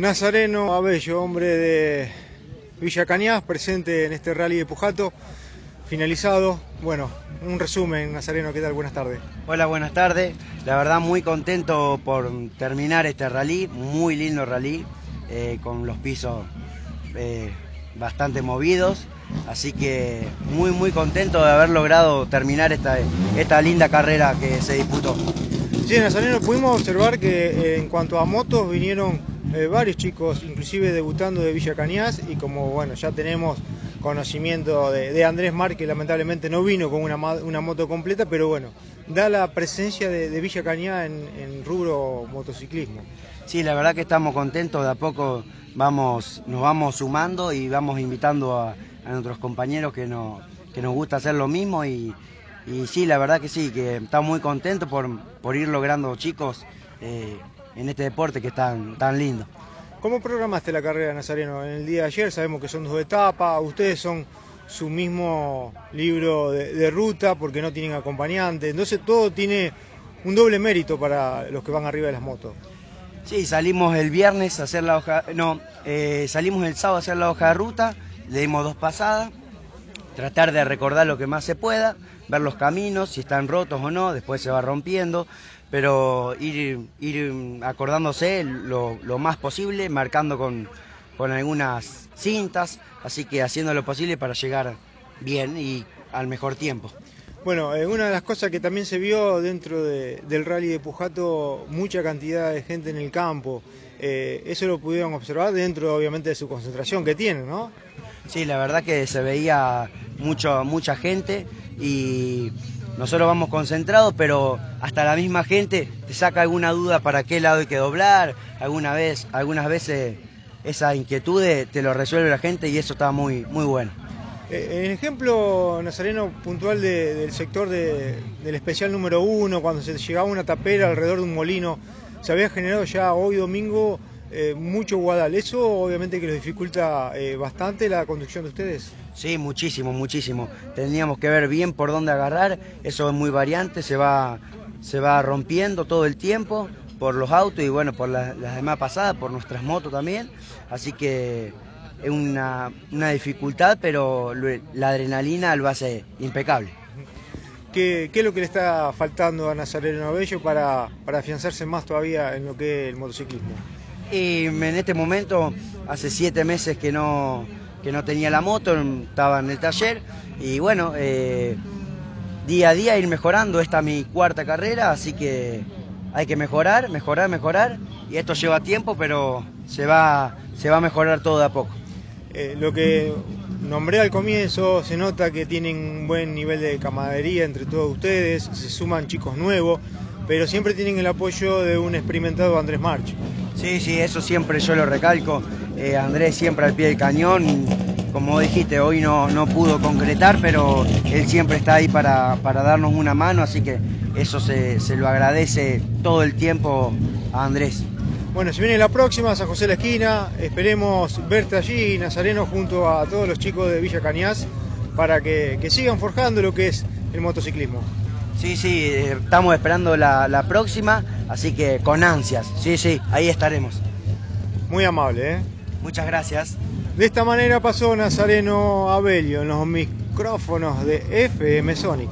Nazareno Abello, hombre de Villa Cañas, presente en este rally de Pujato, finalizado. Bueno, un resumen, Nazareno, ¿qué tal? Buenas tardes. Hola, buenas tardes. La verdad muy contento por terminar este rally, muy lindo rally, eh, con los pisos eh, bastante movidos. Así que muy muy contento de haber logrado terminar esta, esta linda carrera que se disputó. Sí, Nazareno, pudimos observar que eh, en cuanto a motos vinieron eh, varios chicos, inclusive debutando de Villa Cañas, y como bueno, ya tenemos conocimiento de, Andrés Mar, que lamentablemente no vino con una, moto completa, pero bueno, da la presencia de, Villa Cañas en, rubro motociclismo. Sí, la verdad que estamos contentos, de a poco vamos, nos vamos sumando y vamos invitando a, nuestros compañeros que, no, que nos gusta hacer lo mismo y, sí, la verdad que sí, que estamos muy contentos por, ir logrando chicos eh, en este deporte que es tan, tan lindo. ¿Cómo programaste la carrera, Nazareno? En el día de ayer sabemos que son dos etapas, ustedes son su mismo libro de, ruta porque no tienen acompañante, entonces todo tiene un doble mérito para los que van arriba de las motos. Sí, salimos el viernes a hacer la hoja, no, eh, salimos el sábado a hacer la hoja de ruta, le dimos dos pasadas, tratar de recordar lo que más se pueda, ver los caminos, si están rotos o no, después se va rompiendo, pero ir, ir acordándose lo, más posible, marcando con, algunas cintas, así que haciendo lo posible para llegar bien y al mejor tiempo. Bueno, eh, una de las cosas que también se vio dentro del rally de Pujato, mucha cantidad de gente en el campo. Eh, eso lo pudieron observar dentro, obviamente, de su concentración que tienen, ¿no? Sí, la verdad que se veía mucho, mucha gente y nosotros vamos concentrados, pero hasta la misma gente te saca alguna duda para qué lado hay que doblar, alguna vez, algunas veces esa inquietud te lo resuelve la gente y eso está muy, muy bueno. Eh, el ejemplo, Nazareno, puntual del sector del especial número uno, cuando se llegaba una tapera alrededor de un molino, se había generado ya hoy domingo eh, mucho guadal. ¿Eso obviamente que les dificulta eh, bastante la conducción de ustedes? Sí, muchísimo, muchísimo. Teníamos que ver bien por dónde agarrar, eso es muy variante, se va, se va rompiendo todo el tiempo por los autos y bueno, por las demás pasadas, por nuestras motos también. Así que es una, dificultad, pero la adrenalina lo hace impecable. ¿Qué, es lo que le está faltando a Nazareno Abello para, para afianzarse más todavía en lo que es el motociclismo? Y en este momento, hace siete meses que no, que no tenía la moto, estaba en el taller y bueno, eh, día a día ir mejorando. Esta es mi cuarta carrera, así que hay que mejorar, mejorar, mejorar y esto lleva tiempo, pero se va, se va a mejorar todo de a poco. Eh, lo que nombré al comienzo, se nota que tienen un buen nivel de camaradería entre todos ustedes, se suman chicos nuevos, pero siempre tienen el apoyo de un experimentado Andrés March. Sí, sí, eso siempre yo lo recalco. Eh, Andrés siempre al pie del cañón. Como dijiste, hoy no, no pudo concretar, pero él siempre está ahí para, darnos una mano, así que eso se, lo agradece todo el tiempo a Andrés. Bueno, si viene la próxima, San José de la Esquina, esperemos verte allí, Nazareno, junto a todos los chicos de Villa Cañas, para que, sigan forjando lo que es el motociclismo. Sí, sí, eh, estamos esperando la, la próxima Así que con ansias, sí, sí, ahí estaremos. Muy amable, ¿eh? Muchas gracias. De esta manera pasó Nazareno Abelio en los micrófonos de FM Sonic.